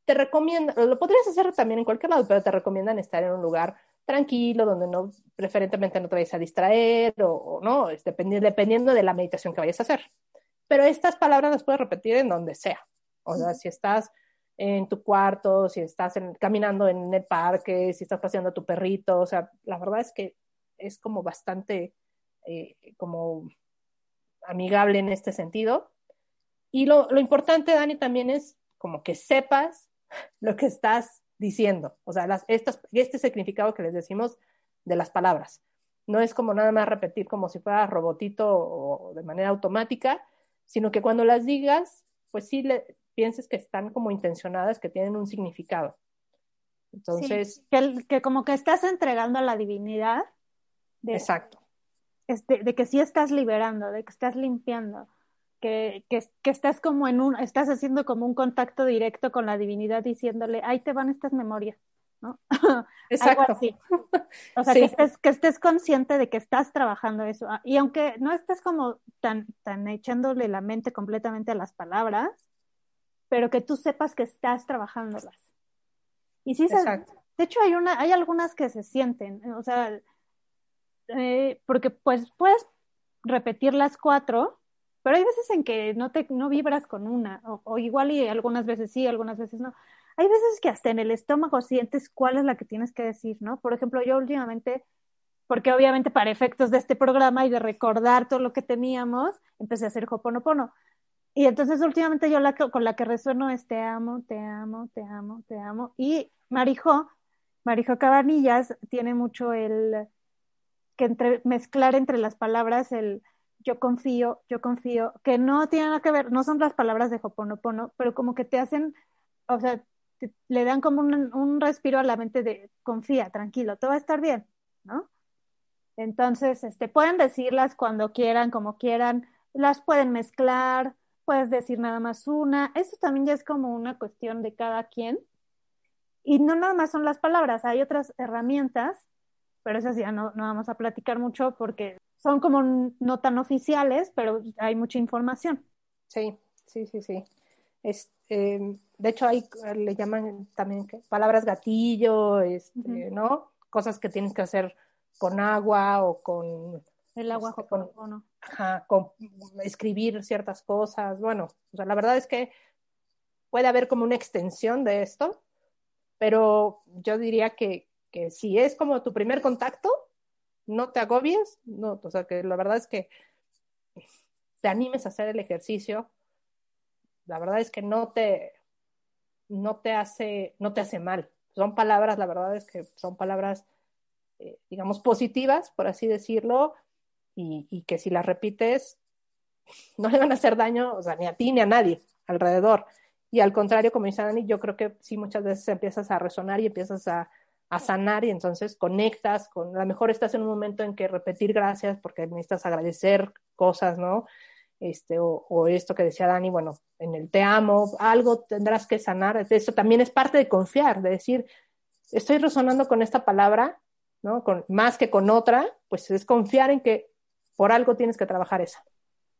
te recomiendan, lo podrías hacer también en cualquier lado, pero te recomiendan estar en un lugar tranquilo, donde no, preferentemente no te vayas a distraer o, no, dependiendo, dependiendo de la meditación que vayas a hacer. Pero estas palabras las puedes repetir en donde sea. O sea, si estás en tu cuarto, si estás caminando en el parque, si estás paseando a tu perrito, o sea, la verdad es que es como bastante eh, como amigable en este sentido. Y lo, lo importante, Dani, también es como que sepas lo que estás diciendo. O sea, las, estas, este significado que les decimos de las palabras. No es como nada más repetir como si fuera robotito o de manera automática, sino que cuando las digas, pues sí le, pienses que están como intencionadas, que tienen un significado. Entonces. que, que, como que estás entregando a la divinidad. De, exacto. Este, de que sí estás liberando, de que estás limpiando que, que, que, estás como en un, estás haciendo como un contacto directo con la divinidad diciéndole, ahí te van estas memorias, ¿no? Exacto. O sea, que, estés, que estés consciente de que estás trabajando eso. Ah, y aunque no estés como tan, tan echándole la mente completamente a las palabras, pero que tú sepas que estás trabajándolas. Y sí, Exacto. de hecho hay una, hay algunas que se sienten, o sea, eh, porque pues puedes repetir las cuatro, pero hay veces en que no te no vibras con una, o, igual y algunas veces sí, algunas veces no. Hay veces que hasta en el estómago sientes cuál es la que tienes que decir, ¿no? Por ejemplo, yo últimamente, porque obviamente para efectos de este programa y de recordar todo lo que teníamos, empecé a hacer Hoponopono. Y entonces últimamente yo la con la que resueno es te amo, te amo, te amo, te amo. Y Marijo, Marijo Cabanillas tiene mucho el que entre, mezclar entre las palabras el yo confío, yo confío, que no tiene nada que ver, no son las palabras de Hoponopono, pero como que te hacen, o sea, le dan como un, un, respiro a la mente de confía, tranquilo, todo va a estar bien, ¿no? Entonces, este, pueden decirlas cuando quieran, como quieran, las pueden mezclar, puedes decir nada más una, eso también ya es como una cuestión de cada quien. Y no nada más son las palabras, hay otras herramientas, pero esas ya no, no vamos a platicar mucho porque son como no tan oficiales, pero hay mucha información. Sí, sí, sí, sí. Es, em, de hecho, hay, le llaman también palabras gatillo, este, ¿no? Cosas que tienes que hacer con agua o con... El agua este, con, ajá, con escribir ciertas cosas. Bueno, o sea, la verdad es que puede haber como una extensión de esto, pero yo diría que, que si es como tu primer contacto, no te agobies, no, o sea que la verdad es que te animes a hacer el ejercicio. La verdad es que no te, no te hace, no te hace mal. Son palabras, la verdad es que son palabras, eh, digamos, positivas, por así decirlo, y, y, que si las repites, no le van a hacer daño, o sea, ni a ti ni a nadie alrededor. Y al contrario, como dice Dani, yo creo que sí muchas veces empiezas a resonar y empiezas a, a sanar y entonces conectas con, a lo mejor estás en un momento en que repetir gracias porque necesitas agradecer cosas, ¿no? Este, o, esto que decía Dani, bueno, en el te amo, algo tendrás que sanar. Eso también es parte de confiar, de decir, estoy resonando con esta palabra, ¿no? Con, más que con otra, pues es confiar en que por algo tienes que trabajar esa.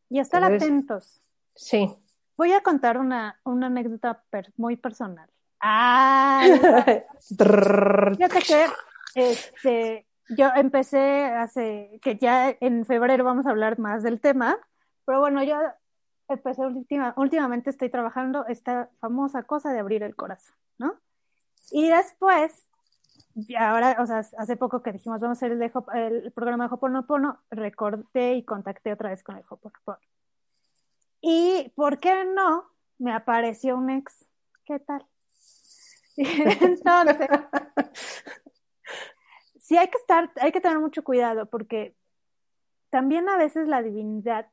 Y estar atentos. Sí. Voy a contar una, una anécdota muy personal. Ah, fíjate que este, yo empecé hace, que ya en febrero vamos a hablar más del tema, pero bueno, yo empecé última, últimamente estoy trabajando esta famosa cosa de abrir el corazón, ¿no? Y después, ahora, o sea, hace poco que dijimos vamos a hacer el, el programa de Hoponopono, recordé y contacté otra vez con el Hoponopono. Y, ¿por qué no? Me apareció un ex. ¿Qué tal? Entonces, sí hay que estar, hay que tener mucho cuidado porque también a veces la divinidad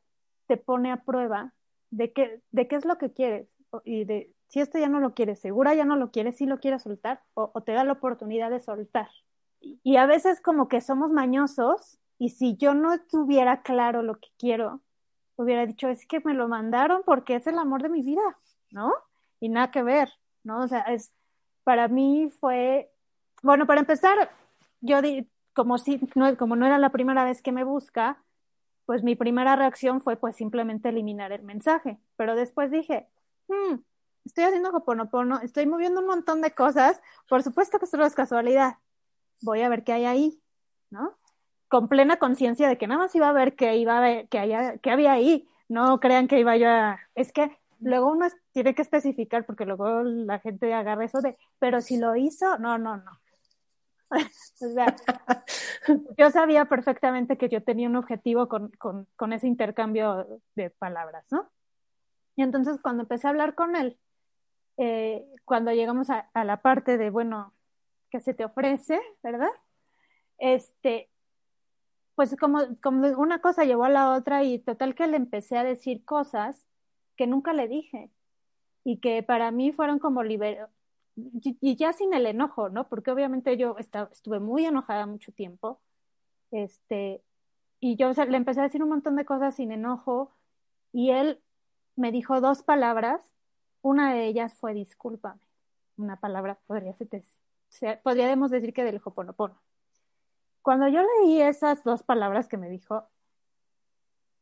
te pone a prueba de qué, de qué es lo que quieres y de si esto ya no lo quieres, segura ya no lo quieres, si lo quieres soltar o, te da la oportunidad de soltar. Y a veces como que somos mañosos y si yo no tuviera claro lo que quiero, hubiera dicho, es que me lo mandaron porque es el amor de mi vida, ¿no? Y nada que ver, ¿no? O sea, es, para mí fue, bueno, para empezar, yo di, como si, no, como no era la primera vez que me busca, pues mi primera reacción fue pues simplemente eliminar el mensaje, pero después dije, hmm, estoy haciendo Hoponopono, estoy moviendo un montón de cosas, por supuesto que esto no es casualidad, voy a ver qué hay ahí, ¿no? con plena conciencia de que nada más iba a ver que iba a ver, haya, que había ahí. No crean que iba yo a... Es que luego uno tiene que especificar porque luego la gente agarra eso de, pero si lo hizo, no, no, no. o sea, yo sabía perfectamente que yo tenía un objetivo con, con, con ese intercambio de palabras, ¿no? Y entonces cuando empecé a hablar con él, eh, cuando llegamos a, a, la parte de, bueno, ¿qué se te ofrece, verdad? Este, pues como, como una cosa llevó a la otra y total que le empecé a decir cosas que nunca le dije y que para mí fueron como libero y, ya sin el enojo, ¿no? Porque obviamente yo estaba, estuve muy enojada mucho tiempo, este, y yo le empecé a decir un montón de cosas sin enojo y él me dijo dos palabras, una de ellas fue discúlpame, una palabra podría ser, podríamos decir que del Hoponopono cuando yo leí esas dos palabras que me dijo,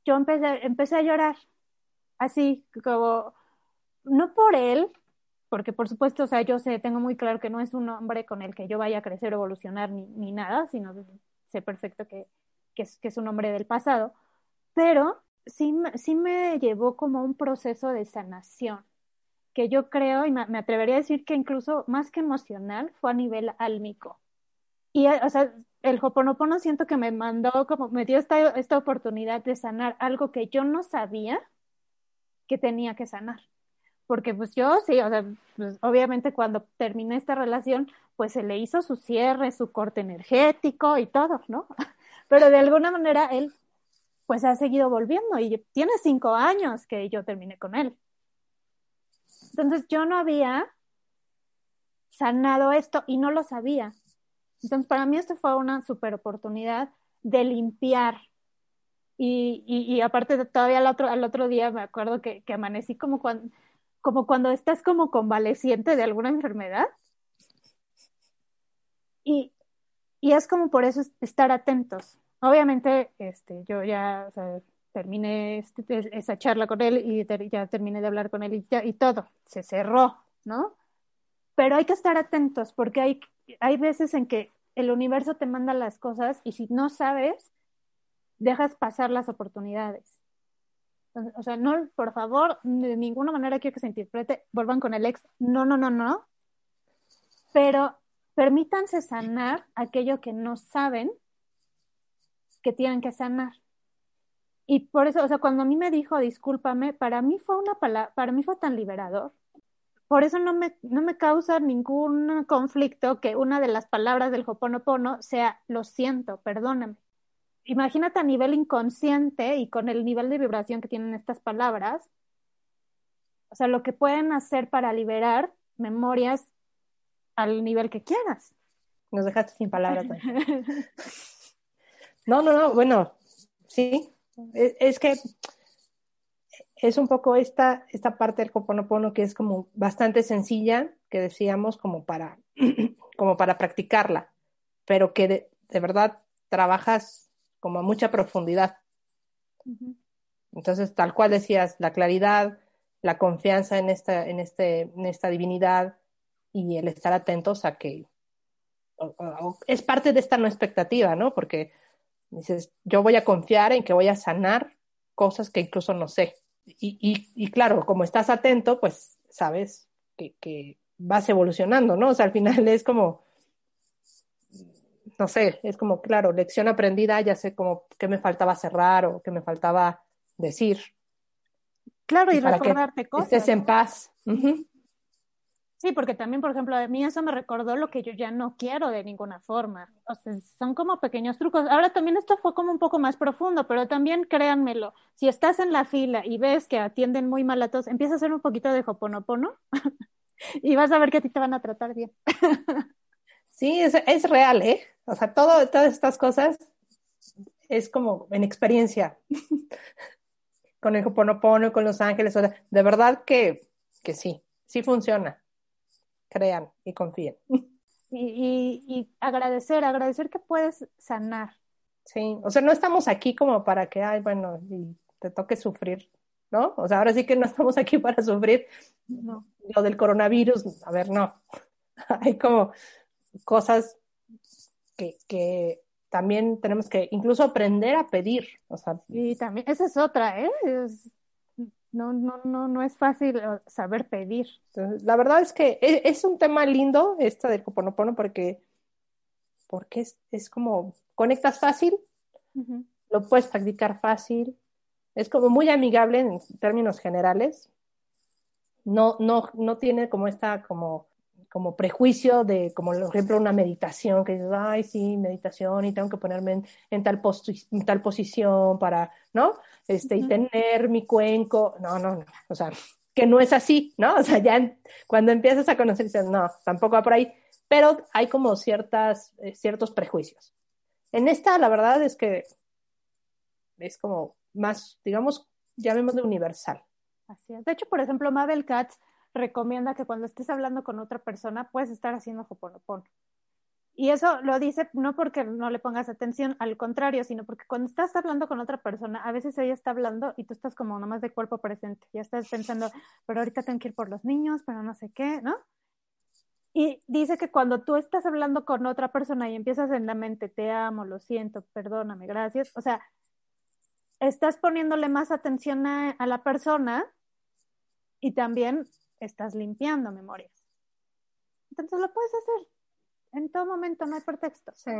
yo empecé, empecé a llorar, así como, no por él, porque por supuesto, o sea, yo sé, tengo muy claro que no es un hombre con el que yo vaya a crecer, evolucionar ni, ni nada, sino sé perfecto que, que, es, un hombre del pasado, pero sí, sí me llevó como un proceso de sanación, que yo creo, y me, atrevería a decir que incluso más que emocional, fue a nivel álmico. Y, o sea, el Hoponopono siento que me mandó, como me dio esta, esta oportunidad de sanar algo que yo no sabía que tenía que sanar. Porque pues yo sí, o sea, pues, obviamente cuando terminé esta relación, pues se le hizo su cierre, su corte energético y todo, ¿no? Pero de alguna manera él pues ha seguido volviendo y tiene cinco años que yo terminé con él. Entonces yo no había sanado esto y no lo sabía. Entonces, para mí esto fue una super oportunidad de limpiar. Y, y, aparte, todavía al otro, al otro día me acuerdo que, que amanecí como cuando, como cuando estás como convaleciente de alguna enfermedad. Y, y es como por eso estar atentos. Obviamente, este, yo ya o sea, terminé este, esa charla con él y ter, ya terminé de hablar con él y, ya, y todo, se cerró, ¿no? Pero hay que estar atentos porque hay, hay veces en que el universo te manda las cosas y si no sabes, dejas pasar las oportunidades. o sea, no, por favor, de ninguna manera quiero que se interprete, vuelvan con el ex, no, no, no, no. Pero permítanse sanar aquello que no saben que tienen que sanar. Y por eso, o sea, cuando a mí me dijo discúlpame, para mí fue una palabra, para mí fue tan liberador, por eso no me, no me causa ningún conflicto que una de las palabras del Hoponopono sea lo siento, perdóname. Imagínate a nivel inconsciente y con el nivel de vibración que tienen estas palabras, o sea, lo que pueden hacer para liberar memorias al nivel que quieras. Nos dejaste sin palabras. no, no, no, bueno, sí, es, es que es un poco esta, esta parte del Hoponopono que es como bastante sencilla, que decíamos como para, como para practicarla, pero que de, de verdad trabajas como a mucha profundidad. Entonces, tal cual decías, la claridad, la confianza en esta, en este, en esta divinidad y el estar atentos a que o, o, es parte de esta no expectativa, ¿no? Porque dices, yo voy a confiar en que voy a sanar cosas que incluso no sé y, y, claro, como estás atento, pues sabes que, que vas evolucionando, ¿no? O sea, al final es como, no sé, es como, claro, lección aprendida, ya sé como qué me faltaba cerrar o qué me faltaba decir. Claro, y, recordarte cosas. Estés en paz. Sí, porque también, por ejemplo, a mí eso me recordó lo que yo ya no quiero de ninguna forma. O sea, son como pequeños trucos. Ahora también esto fue como un poco más profundo, pero también créanmelo, si estás en la fila y ves que atienden muy mal a todos, empieza a hacer un poquito de hoponopono y vas a ver que a ti te van a tratar bien. sí, es, es real, ¿eh? O sea, todo, todas estas cosas es como en experiencia. con el hoponopono, con los ángeles, o sea, de verdad que, que sí, sí funciona crean y confíen. Y, agradecer, agradecer que puedes sanar. Sí, o sea, no estamos aquí como para que, ay, bueno, y te toque sufrir, ¿no? O sea, ahora sí que no estamos aquí para sufrir no. lo del coronavirus, a ver, no. Hay como cosas que, que también tenemos que incluso aprender a pedir. O sea, y también, esa es otra, ¿eh? Es no, no, no, no es fácil saber pedir. la verdad es que e, es, un tema lindo esta del Hoponopono porque, porque es, es como conectas fácil, lo puedes practicar fácil, es como muy amigable en términos generales. No, no, no tiene como esta como como prejuicio de, como por ejemplo, una meditación, que dices, ay, sí, meditación y tengo que ponerme en, tal, tal posición para, ¿no? Este, y tener mi cuenco. No, no, no, o sea, que no es así, ¿no? O sea, ya cuando empiezas a conocer, dices, no, tampoco va por ahí, pero hay como ciertas, eh, ciertos prejuicios. En esta, la verdad es que es como más, digamos, llamémosle universal. Así es. De hecho, por ejemplo, Mabel Katz recomienda que cuando estés hablando con otra persona puedes estar haciendo hoponopono. Y eso lo dice no porque no le pongas atención, al contrario, sino porque cuando estás hablando con otra persona, a veces ella está hablando y tú estás como nomás de cuerpo presente, ya estás pensando, pero ahorita tengo que ir por los niños, pero no sé qué, ¿no? Y dice que cuando tú estás hablando con otra persona y empiezas en la mente, te amo, lo siento, perdóname, gracias, o sea, estás poniéndole más atención a, a la persona y también estás limpiando memorias. Entonces lo puedes hacer. En todo momento no hay pretexto. Sí.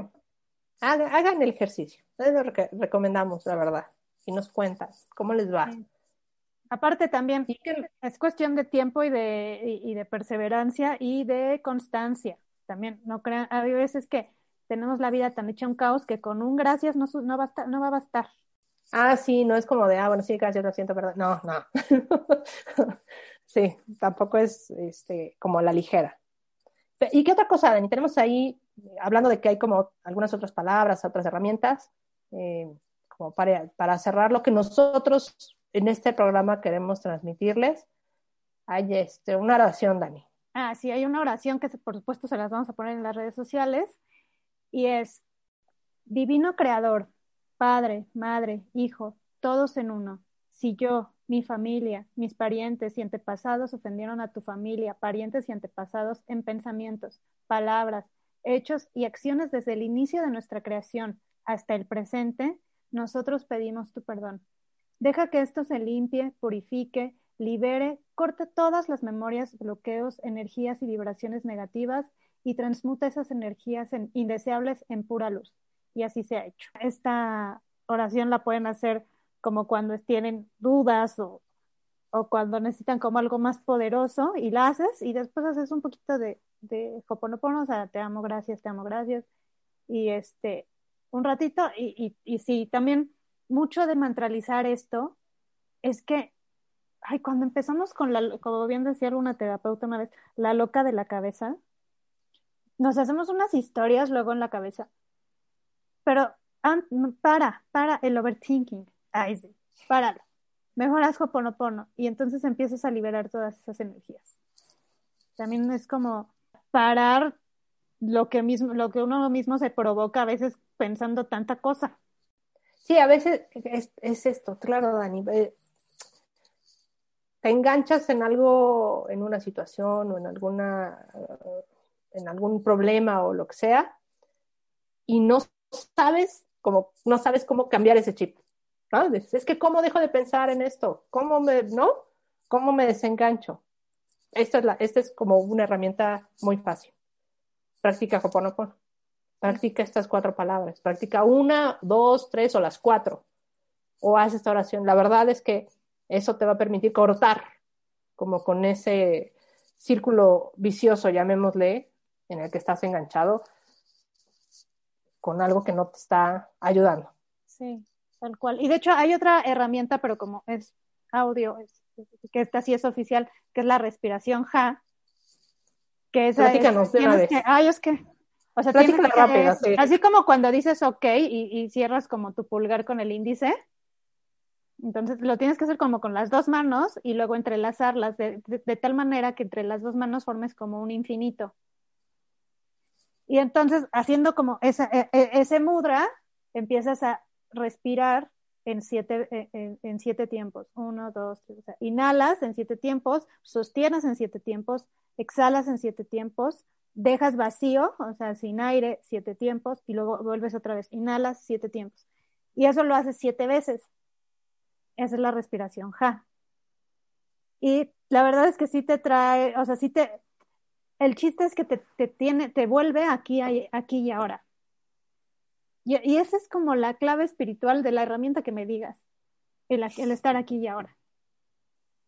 Hagan, el ejercicio. Es lo que recomendamos, la verdad. Y nos cuentas cómo les va. Aparte también es cuestión de tiempo y de, y, de perseverancia y de constancia. También no crean, hay veces que tenemos la vida tan hecha un caos que con un gracias no, no, va, a no va a bastar. Ah, sí, no es como de, ah, bueno, sí, gracias, lo siento, perdón. No, no. Sí, tampoco es este, como la ligera. ¿Y qué otra cosa, Dani? Tenemos ahí, hablando de que hay como algunas otras palabras, otras herramientas, eh, como para, para cerrar lo que nosotros en este programa queremos transmitirles. Hay este, una oración, Dani. Ah, sí, hay una oración que por supuesto se las vamos a poner en las redes sociales y es Divino Creador, Padre, Madre, Hijo, todos en uno. Si yo, mi familia, mis parientes y antepasados ofendieron a tu familia, parientes y antepasados en pensamientos, palabras, hechos y acciones desde el inicio de nuestra creación hasta el presente, nosotros pedimos tu perdón. Deja que esto se limpie, purifique, libere, corte todas las memorias, bloqueos, energías y vibraciones negativas y transmute esas energías indeseables en pura luz. Y así se ha hecho. Esta oración la pueden hacer como cuando tienen dudas o, o cuando necesitan como algo más poderoso y la haces y después haces un poquito de, de hoponopono, o sea, te amo, gracias, te amo, gracias. Y este, un ratito, y, y, y sí, también mucho de mantralizar esto es que, ay, cuando empezamos con la, como bien decía alguna terapeuta una vez, la loca de la cabeza, nos hacemos unas historias luego en la cabeza, pero para, para el overthinking. Ay, sí, páralo. Mejor haz Hoponopono y entonces empiezas a liberar todas esas energías. También es como parar lo que, mismo, lo que uno mismo se provoca a veces pensando tanta cosa. Sí, a veces es, esto, claro, Dani. Eh, te enganchas en algo, en una situación o en alguna, en algún problema o lo que sea, y no sabes cómo, no sabes cómo cambiar ese chip. Es que cómo dejo de pensar en esto, cómo me, ¿no? ¿Cómo me desengancho? Esta es, la, esta es como una herramienta muy fácil. Practica Hoponopono. Practica estas cuatro palabras. Practica una, dos, tres o las cuatro. O haz esta oración. La verdad es que eso te va a permitir cortar como con ese círculo vicioso, llamémosle, en el que estás enganchado con algo que no te está ayudando. Sí, tal cual. Y de hecho hay otra herramienta, pero como es audio, que esta sí es oficial, que es la respiración JA. Que es, Platícanos de una vez. ay, es que, o sea, así como cuando dices ok y, y, cierras como tu pulgar con el índice, entonces lo tienes que hacer como con las dos manos y luego entrelazarlas de, de, tal manera que entre las dos manos formes como un infinito. Y entonces haciendo como esa, e, e, ese mudra, empiezas a respirar en siete, e, en, siete tiempos. Uno, dos, tres. O sea, inhalas en siete tiempos, sostienes en siete tiempos, exhalas en siete tiempos, dejas vacío, o sea, sin aire, siete tiempos, y luego vuelves otra vez, inhalas siete tiempos. Y eso lo haces siete veces. Esa es la respiración ja. Y la verdad es que sí te trae, o sea, sí te, el chiste es que te, te tiene, te vuelve aquí, aquí y ahora. Y, esa es como la clave espiritual de la herramienta que me digas, el, el estar aquí y ahora.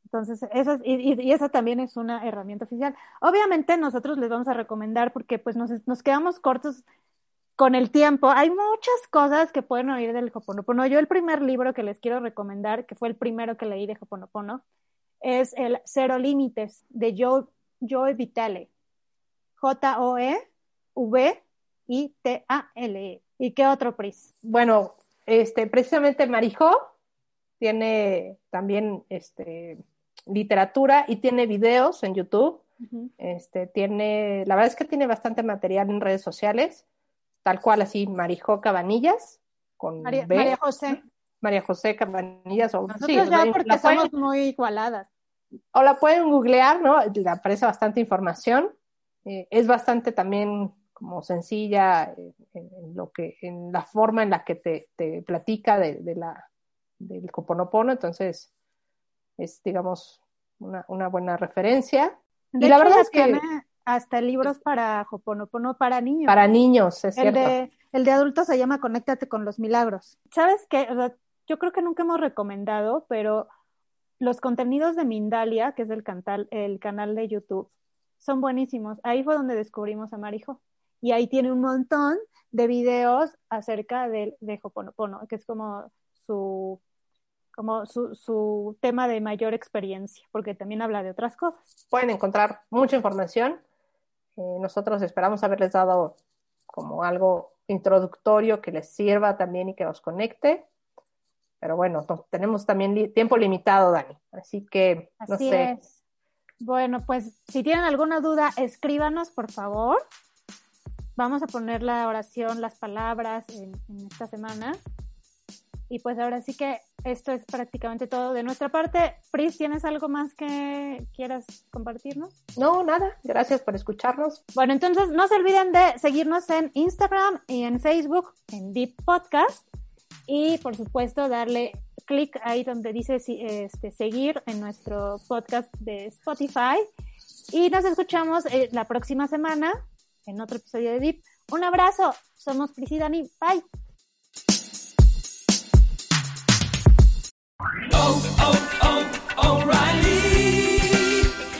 Entonces, esa, y, esa también es una herramienta oficial. Obviamente nosotros les vamos a recomendar porque pues nos, nos quedamos cortos con el tiempo. Hay muchas cosas que pueden oír del Hoponopono. Yo el primer libro que les quiero recomendar, que fue el primero que leí de Hoponopono, es el Cero Límites de Joe, Joe Vitale. J-O-E-V-I-T-A-L-E. ¿Y qué otro, Pris? Bueno, este, precisamente Marijo tiene también este, literatura y tiene videos en YouTube. este, tiene, la verdad es que tiene bastante material en redes sociales, tal cual así, Marijo Cabanillas, con María, José. María José Cabanillas. O, Nosotros ya porque somos muy igualadas. O la pueden googlear, ¿no? Le aparece bastante información. Eh, es bastante también como sencilla en, lo que, en la forma en la que te, te platica de, de, la, del Coponopono, entonces es, digamos, una, una buena referencia. y la verdad es que hasta libros para Hoponopono para niños. Para niños, es el cierto. De, el de adultos se llama Conéctate con los milagros. ¿Sabes qué? yo creo que nunca hemos recomendado, pero los contenidos de Mindalia, que es el, cantal, el canal de YouTube, son buenísimos. Ahí fue donde descubrimos a Marijo. Y ahí tiene un montón de videos acerca de, de Hoponopono, que es como su como su, su, tema de mayor experiencia, porque también habla de otras cosas. Pueden encontrar mucha información. Eh, nosotros esperamos haberles dado como algo introductorio que les sirva también y que los conecte. Pero bueno, tenemos también li tiempo limitado, Dani. Así que, no Así sé. Es. Bueno, pues si tienen alguna duda, escríbanos, por favor. Vamos a poner la oración, las palabras en, en esta semana. Y pues ahora sí que esto es prácticamente todo de nuestra parte. Pris, ¿tienes algo más que quieras compartirnos? No, nada. Gracias por escucharnos. Bueno, entonces no se olviden de seguirnos en Instagram y en Facebook, en Deep Podcast. Y por supuesto, darle clic ahí donde dice este, seguir en nuestro podcast de Spotify. Y nos escuchamos eh, la próxima semana en otro episodio de Deep. Un abrazo. Somos Pris y Dani. Bye. Oh, oh, O'Reilly.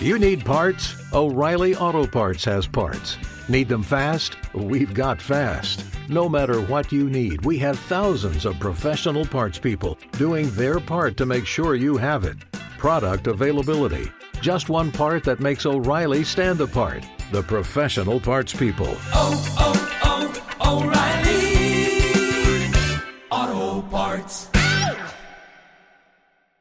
You need parts? O'Reilly Auto Parts has parts. Need them fast? We've got fast. No matter what you need, we have thousands of professional parts people doing their part to make sure you have it. Product availability. Just one part that makes O'Reilly stand apart. The professional parts people. Oh, oh, oh, O'Reilly.